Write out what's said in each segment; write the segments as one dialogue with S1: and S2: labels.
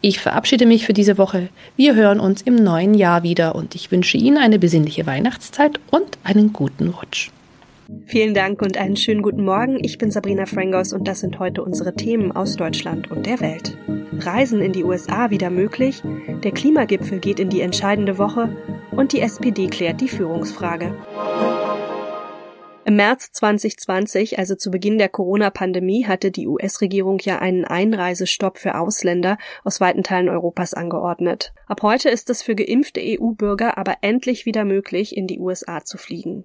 S1: Ich verabschiede mich für diese Woche. Wir hören uns im neuen Jahr wieder und ich wünsche Ihnen eine besinnliche Weihnachtszeit und einen guten Rutsch.
S2: Vielen Dank und einen schönen guten Morgen. Ich bin Sabrina Frangos und das sind heute unsere Themen aus Deutschland und der Welt. Reisen in die USA wieder möglich, der Klimagipfel geht in die entscheidende Woche und die SPD klärt die Führungsfrage. Im März 2020, also zu Beginn der Corona-Pandemie, hatte die US-Regierung ja einen Einreisestopp für Ausländer aus weiten Teilen Europas angeordnet. Ab heute ist es für geimpfte EU-Bürger aber endlich wieder möglich, in die USA zu fliegen.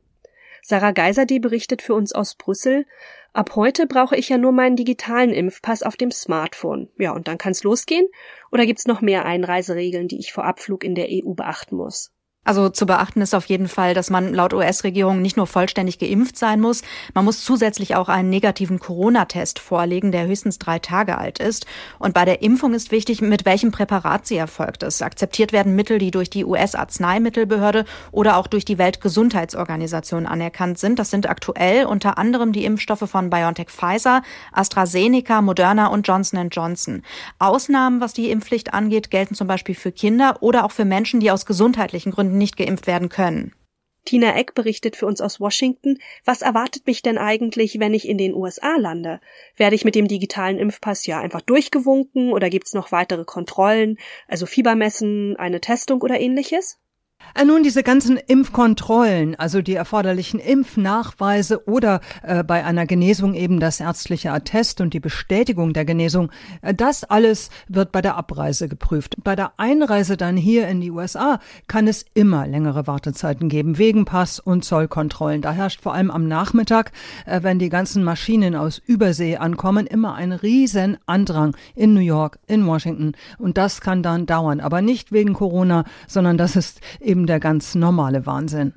S2: Sarah Geiserde berichtet für uns aus Brüssel, ab heute brauche ich ja nur meinen digitalen Impfpass auf dem Smartphone. Ja, und dann kann's losgehen? Oder gibt's noch mehr Einreiseregeln, die ich vor Abflug in der EU beachten muss?
S3: Also zu beachten ist auf jeden Fall, dass man laut US-Regierung nicht nur vollständig geimpft sein muss, man muss zusätzlich auch einen negativen Corona-Test vorlegen, der höchstens drei Tage alt ist. Und bei der Impfung ist wichtig, mit welchem Präparat sie erfolgt ist. Akzeptiert werden Mittel, die durch die US-Arzneimittelbehörde oder auch durch die Weltgesundheitsorganisation anerkannt sind. Das sind aktuell unter anderem die Impfstoffe von BioNTech Pfizer, AstraZeneca, Moderna und Johnson Johnson. Ausnahmen, was die Impfpflicht angeht, gelten zum Beispiel für Kinder oder auch für Menschen, die aus gesundheitlichen Gründen nicht geimpft werden können.
S2: Tina Eck berichtet für uns aus Washington, was erwartet mich denn eigentlich, wenn ich in den USA lande? Werde ich mit dem digitalen Impfpass ja einfach durchgewunken oder gibt's noch weitere Kontrollen, also Fiebermessen, eine Testung oder ähnliches?
S4: Äh, nun, diese ganzen Impfkontrollen, also die erforderlichen Impfnachweise oder äh, bei einer Genesung eben das ärztliche Attest und die Bestätigung der Genesung, äh, das alles wird bei der Abreise geprüft. Bei der Einreise dann hier in die USA kann es immer längere Wartezeiten geben, wegen Pass- und Zollkontrollen. Da herrscht vor allem am Nachmittag, äh, wenn die ganzen Maschinen aus Übersee ankommen, immer ein riesen Andrang in New York, in Washington. Und das kann dann dauern, aber nicht wegen Corona, sondern das ist eben der ganz normale Wahnsinn.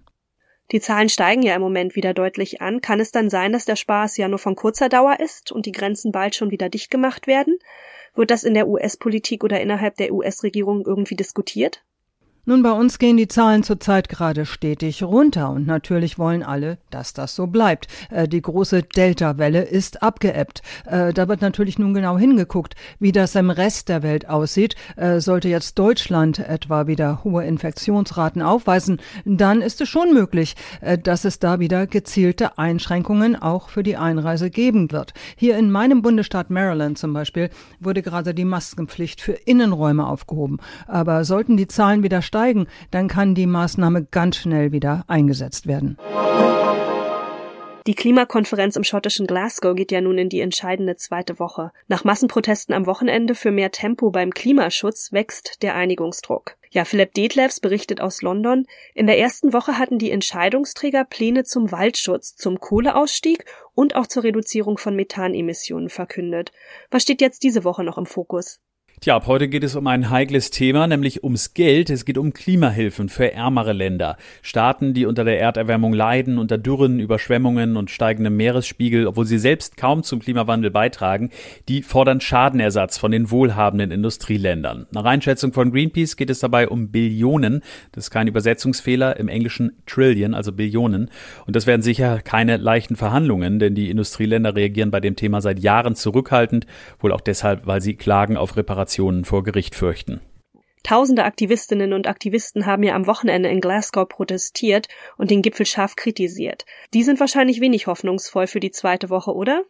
S2: Die Zahlen steigen ja im Moment wieder deutlich an. Kann es dann sein, dass der Spaß ja nur von kurzer Dauer ist und die Grenzen bald schon wieder dicht gemacht werden? Wird das in der US-Politik oder innerhalb der US-Regierung irgendwie diskutiert?
S4: Nun, bei uns gehen die Zahlen zurzeit gerade stetig runter und natürlich wollen alle, dass das so bleibt. Äh, die große Delta-Welle ist abgeebbt. Äh, da wird natürlich nun genau hingeguckt, wie das im Rest der Welt aussieht. Äh, sollte jetzt Deutschland etwa wieder hohe Infektionsraten aufweisen, dann ist es schon möglich, äh, dass es da wieder gezielte Einschränkungen auch für die Einreise geben wird. Hier in meinem Bundesstaat Maryland zum Beispiel wurde gerade die Maskenpflicht für Innenräume aufgehoben. Aber sollten die Zahlen wieder steigen, dann kann die Maßnahme ganz schnell wieder eingesetzt werden.
S2: Die Klimakonferenz im schottischen Glasgow geht ja nun in die entscheidende zweite Woche. Nach Massenprotesten am Wochenende für mehr Tempo beim Klimaschutz wächst der Einigungsdruck. Ja, Philipp Detlefs berichtet aus London. In der ersten Woche hatten die Entscheidungsträger Pläne zum Waldschutz, zum Kohleausstieg und auch zur Reduzierung von Methanemissionen verkündet. Was steht jetzt diese Woche noch im Fokus?
S5: Tja, ab heute geht es um ein heikles Thema, nämlich ums Geld. Es geht um Klimahilfen für ärmere Länder. Staaten, die unter der Erderwärmung leiden, unter Dürren, Überschwemmungen und steigendem Meeresspiegel, obwohl sie selbst kaum zum Klimawandel beitragen, die fordern Schadenersatz von den wohlhabenden Industrieländern. Nach Einschätzung von Greenpeace geht es dabei um Billionen. Das ist kein Übersetzungsfehler, im Englischen Trillion, also Billionen. Und das werden sicher keine leichten Verhandlungen, denn die Industrieländer reagieren bei dem Thema seit Jahren zurückhaltend, wohl auch deshalb, weil sie Klagen auf Reparationen Demonstrationen vor Gericht fürchten.
S2: Tausende Aktivistinnen und Aktivisten haben ja am Wochenende in Glasgow protestiert und den Gipfel scharf kritisiert. Die sind wahrscheinlich wenig hoffnungsvoll für die zweite Woche, oder?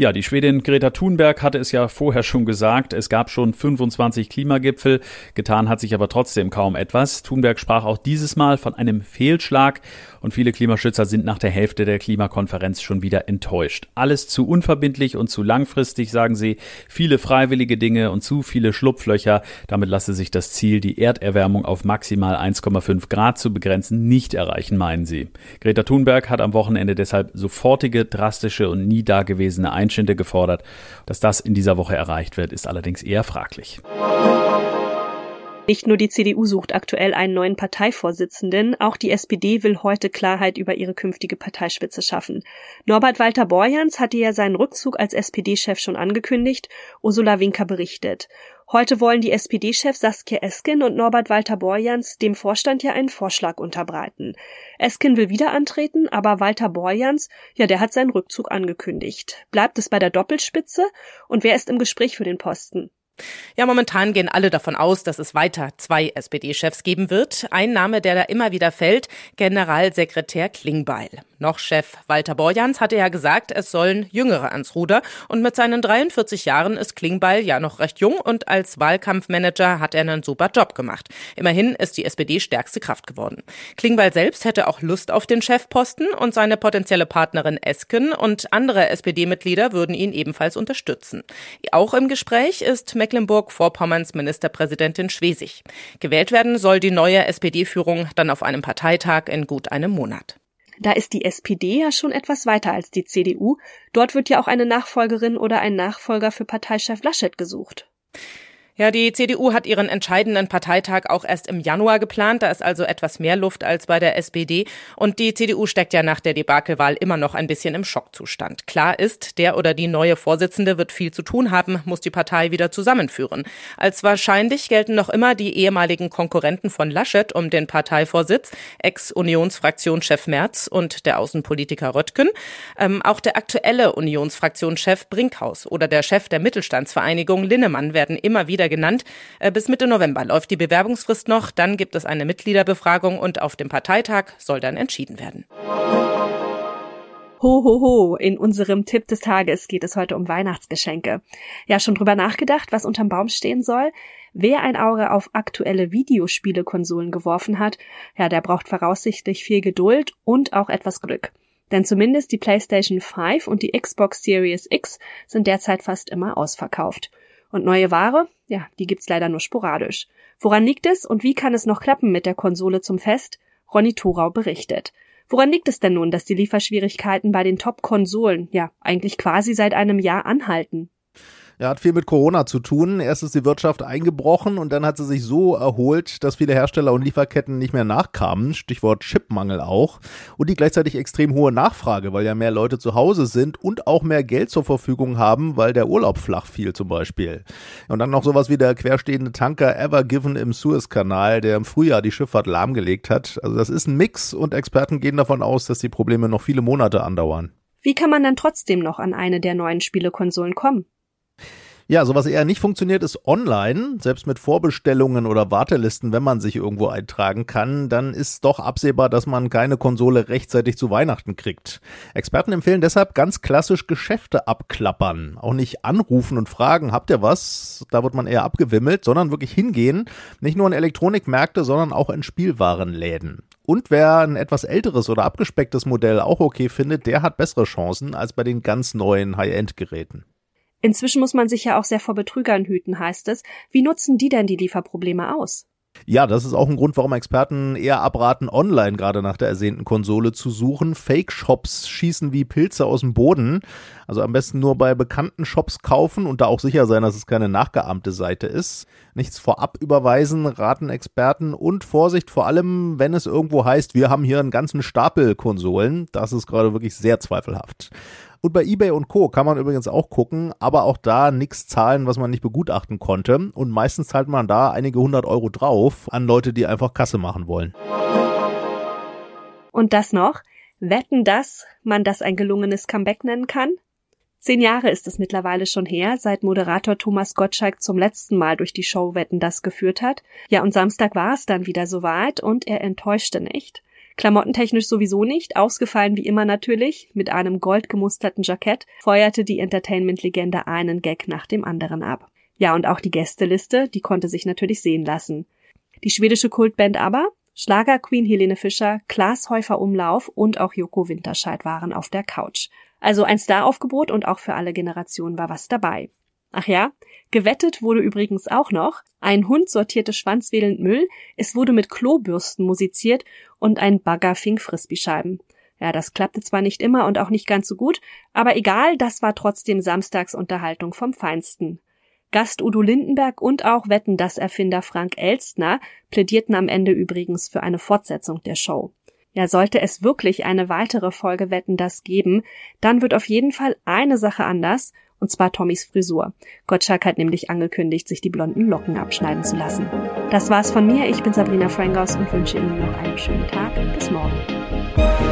S5: Ja, die Schwedin Greta Thunberg hatte es ja vorher schon gesagt, es gab schon 25 Klimagipfel, getan hat sich aber trotzdem kaum etwas. Thunberg sprach auch dieses Mal von einem Fehlschlag und viele Klimaschützer sind nach der Hälfte der Klimakonferenz schon wieder enttäuscht. Alles zu unverbindlich und zu langfristig, sagen sie, viele freiwillige Dinge und zu viele Schlupflöcher. Damit lasse sich das Ziel, die Erderwärmung auf maximal 1,5 Grad zu begrenzen, nicht erreichen, meinen sie. Greta Thunberg hat am Wochenende deshalb sofortige, drastische und nie dagewesene Einschränkungen Einschnitte gefordert. Dass das in dieser Woche erreicht wird, ist allerdings eher fraglich.
S2: Nicht nur die CDU sucht aktuell einen neuen Parteivorsitzenden, auch die SPD will heute Klarheit über ihre künftige Parteispitze schaffen. Norbert Walter Borjans hatte ja seinen Rückzug als SPD-Chef schon angekündigt, Ursula Winker berichtet. Heute wollen die SPD-Chefs Saskia Esken und Norbert Walter Borjans dem Vorstand ja einen Vorschlag unterbreiten. Esken will wieder antreten, aber Walter Borjans, ja, der hat seinen Rückzug angekündigt. Bleibt es bei der Doppelspitze? Und wer ist im Gespräch für den Posten?
S6: Ja, momentan gehen alle davon aus, dass es weiter zwei SPD-Chefs geben wird. Ein Name, der da immer wieder fällt, Generalsekretär Klingbeil. Noch Chef Walter Borjans hatte ja gesagt, es sollen Jüngere ans Ruder. Und mit seinen 43 Jahren ist Klingbeil ja noch recht jung und als Wahlkampfmanager hat er einen super Job gemacht. Immerhin ist die SPD stärkste Kraft geworden. Klingbeil selbst hätte auch Lust auf den Chefposten und seine potenzielle Partnerin Esken und andere SPD-Mitglieder würden ihn ebenfalls unterstützen. Auch im Gespräch ist Mecklenburg-Vorpommerns Ministerpräsidentin Schwesig. Gewählt werden soll die neue SPD-Führung dann auf einem Parteitag in gut einem Monat.
S2: Da ist die SPD ja schon etwas weiter als die CDU. Dort wird ja auch eine Nachfolgerin oder ein Nachfolger für Parteichef Laschet gesucht.
S6: Ja, die CDU hat ihren entscheidenden Parteitag auch erst im Januar geplant. Da ist also etwas mehr Luft als bei der SPD. Und die CDU steckt ja nach der Debakelwahl immer noch ein bisschen im Schockzustand. Klar ist, der oder die neue Vorsitzende wird viel zu tun haben, muss die Partei wieder zusammenführen. Als wahrscheinlich gelten noch immer die ehemaligen Konkurrenten von Laschet um den Parteivorsitz, Ex-Unionsfraktionschef Merz und der Außenpolitiker Röttgen. Ähm, auch der aktuelle Unionsfraktionschef Brinkhaus oder der Chef der Mittelstandsvereinigung Linnemann werden immer wieder genannt. Äh, bis Mitte November läuft die Bewerbungsfrist noch, dann gibt es eine Mitgliederbefragung und auf dem Parteitag soll dann entschieden werden.
S2: Ho, ho, ho. In unserem Tipp des Tages geht es heute um Weihnachtsgeschenke. Ja, schon drüber nachgedacht, was unterm Baum stehen soll? Wer ein Auge auf aktuelle Videospielekonsolen geworfen hat, ja, der braucht voraussichtlich viel Geduld und auch etwas Glück. Denn zumindest die PlayStation 5 und die Xbox Series X sind derzeit fast immer ausverkauft. Und neue Ware? Ja, die gibt's leider nur sporadisch. Woran liegt es und wie kann es noch klappen mit der Konsole zum Fest? Ronny Thorau berichtet. Woran liegt es denn nun, dass die Lieferschwierigkeiten bei den Top-Konsolen ja eigentlich quasi seit einem Jahr anhalten?
S7: Ja, hat viel mit Corona zu tun. Erst ist die Wirtschaft eingebrochen und dann hat sie sich so erholt, dass viele Hersteller und Lieferketten nicht mehr nachkamen. Stichwort Chipmangel auch. Und die gleichzeitig extrem hohe Nachfrage, weil ja mehr Leute zu Hause sind und auch mehr Geld zur Verfügung haben, weil der Urlaub flach fiel zum Beispiel. Und dann noch sowas wie der querstehende Tanker Ever Given im Suezkanal, der im Frühjahr die Schifffahrt lahmgelegt hat. Also das ist ein Mix und Experten gehen davon aus, dass die Probleme noch viele Monate andauern.
S2: Wie kann man dann trotzdem noch an eine der neuen Spielekonsolen kommen?
S7: Ja, so was eher nicht funktioniert, ist online. Selbst mit Vorbestellungen oder Wartelisten, wenn man sich irgendwo eintragen kann, dann ist doch absehbar, dass man keine Konsole rechtzeitig zu Weihnachten kriegt. Experten empfehlen deshalb ganz klassisch Geschäfte abklappern. Auch nicht anrufen und fragen, habt ihr was? Da wird man eher abgewimmelt, sondern wirklich hingehen. Nicht nur in Elektronikmärkte, sondern auch in Spielwarenläden. Und wer ein etwas älteres oder abgespecktes Modell auch okay findet, der hat bessere Chancen als bei den ganz neuen High-End-Geräten.
S2: Inzwischen muss man sich ja auch sehr vor Betrügern hüten, heißt es. Wie nutzen die denn die Lieferprobleme aus?
S7: Ja, das ist auch ein Grund, warum Experten eher abraten, online gerade nach der ersehnten Konsole zu suchen. Fake-Shops schießen wie Pilze aus dem Boden. Also am besten nur bei bekannten Shops kaufen und da auch sicher sein, dass es keine nachgeahmte Seite ist. Nichts vorab überweisen, raten Experten und Vorsicht vor allem, wenn es irgendwo heißt, wir haben hier einen ganzen Stapel Konsolen. Das ist gerade wirklich sehr zweifelhaft. Und bei eBay und Co. kann man übrigens auch gucken, aber auch da nichts zahlen, was man nicht begutachten konnte. Und meistens zahlt man da einige hundert Euro drauf an Leute, die einfach Kasse machen wollen.
S2: Und das noch? Wetten, dass man das ein gelungenes Comeback nennen kann? Zehn Jahre ist es mittlerweile schon her, seit Moderator Thomas Gottschalk zum letzten Mal durch die Show Wetten das geführt hat. Ja, und Samstag war es dann wieder soweit und er enttäuschte nicht. Klamottentechnisch sowieso nicht, ausgefallen wie immer natürlich, mit einem goldgemusterten Jackett, feuerte die Entertainment-Legende einen Gag nach dem anderen ab. Ja, und auch die Gästeliste, die konnte sich natürlich sehen lassen. Die schwedische Kultband aber, Schlager Queen Helene Fischer, Klaas Häufer Umlauf und auch Joko Winterscheid waren auf der Couch. Also ein Staraufgebot und auch für alle Generationen war was dabei. Ach ja, gewettet wurde übrigens auch noch, ein Hund sortierte schwanzwedelnd Müll, es wurde mit Klobürsten musiziert und ein Bagger fing Frisbee-Scheiben. Ja, das klappte zwar nicht immer und auch nicht ganz so gut, aber egal, das war trotzdem Samstagsunterhaltung vom Feinsten. Gast Udo Lindenberg und auch Wetten das Erfinder Frank Elstner plädierten am Ende übrigens für eine Fortsetzung der Show. Ja, sollte es wirklich eine weitere Folge Wetten das geben, dann wird auf jeden Fall eine Sache anders und zwar Tommys Frisur. Gottschalk hat nämlich angekündigt, sich die blonden Locken abschneiden zu lassen. Das war's von mir. Ich bin Sabrina Frangos und wünsche Ihnen noch einen schönen Tag. Bis morgen.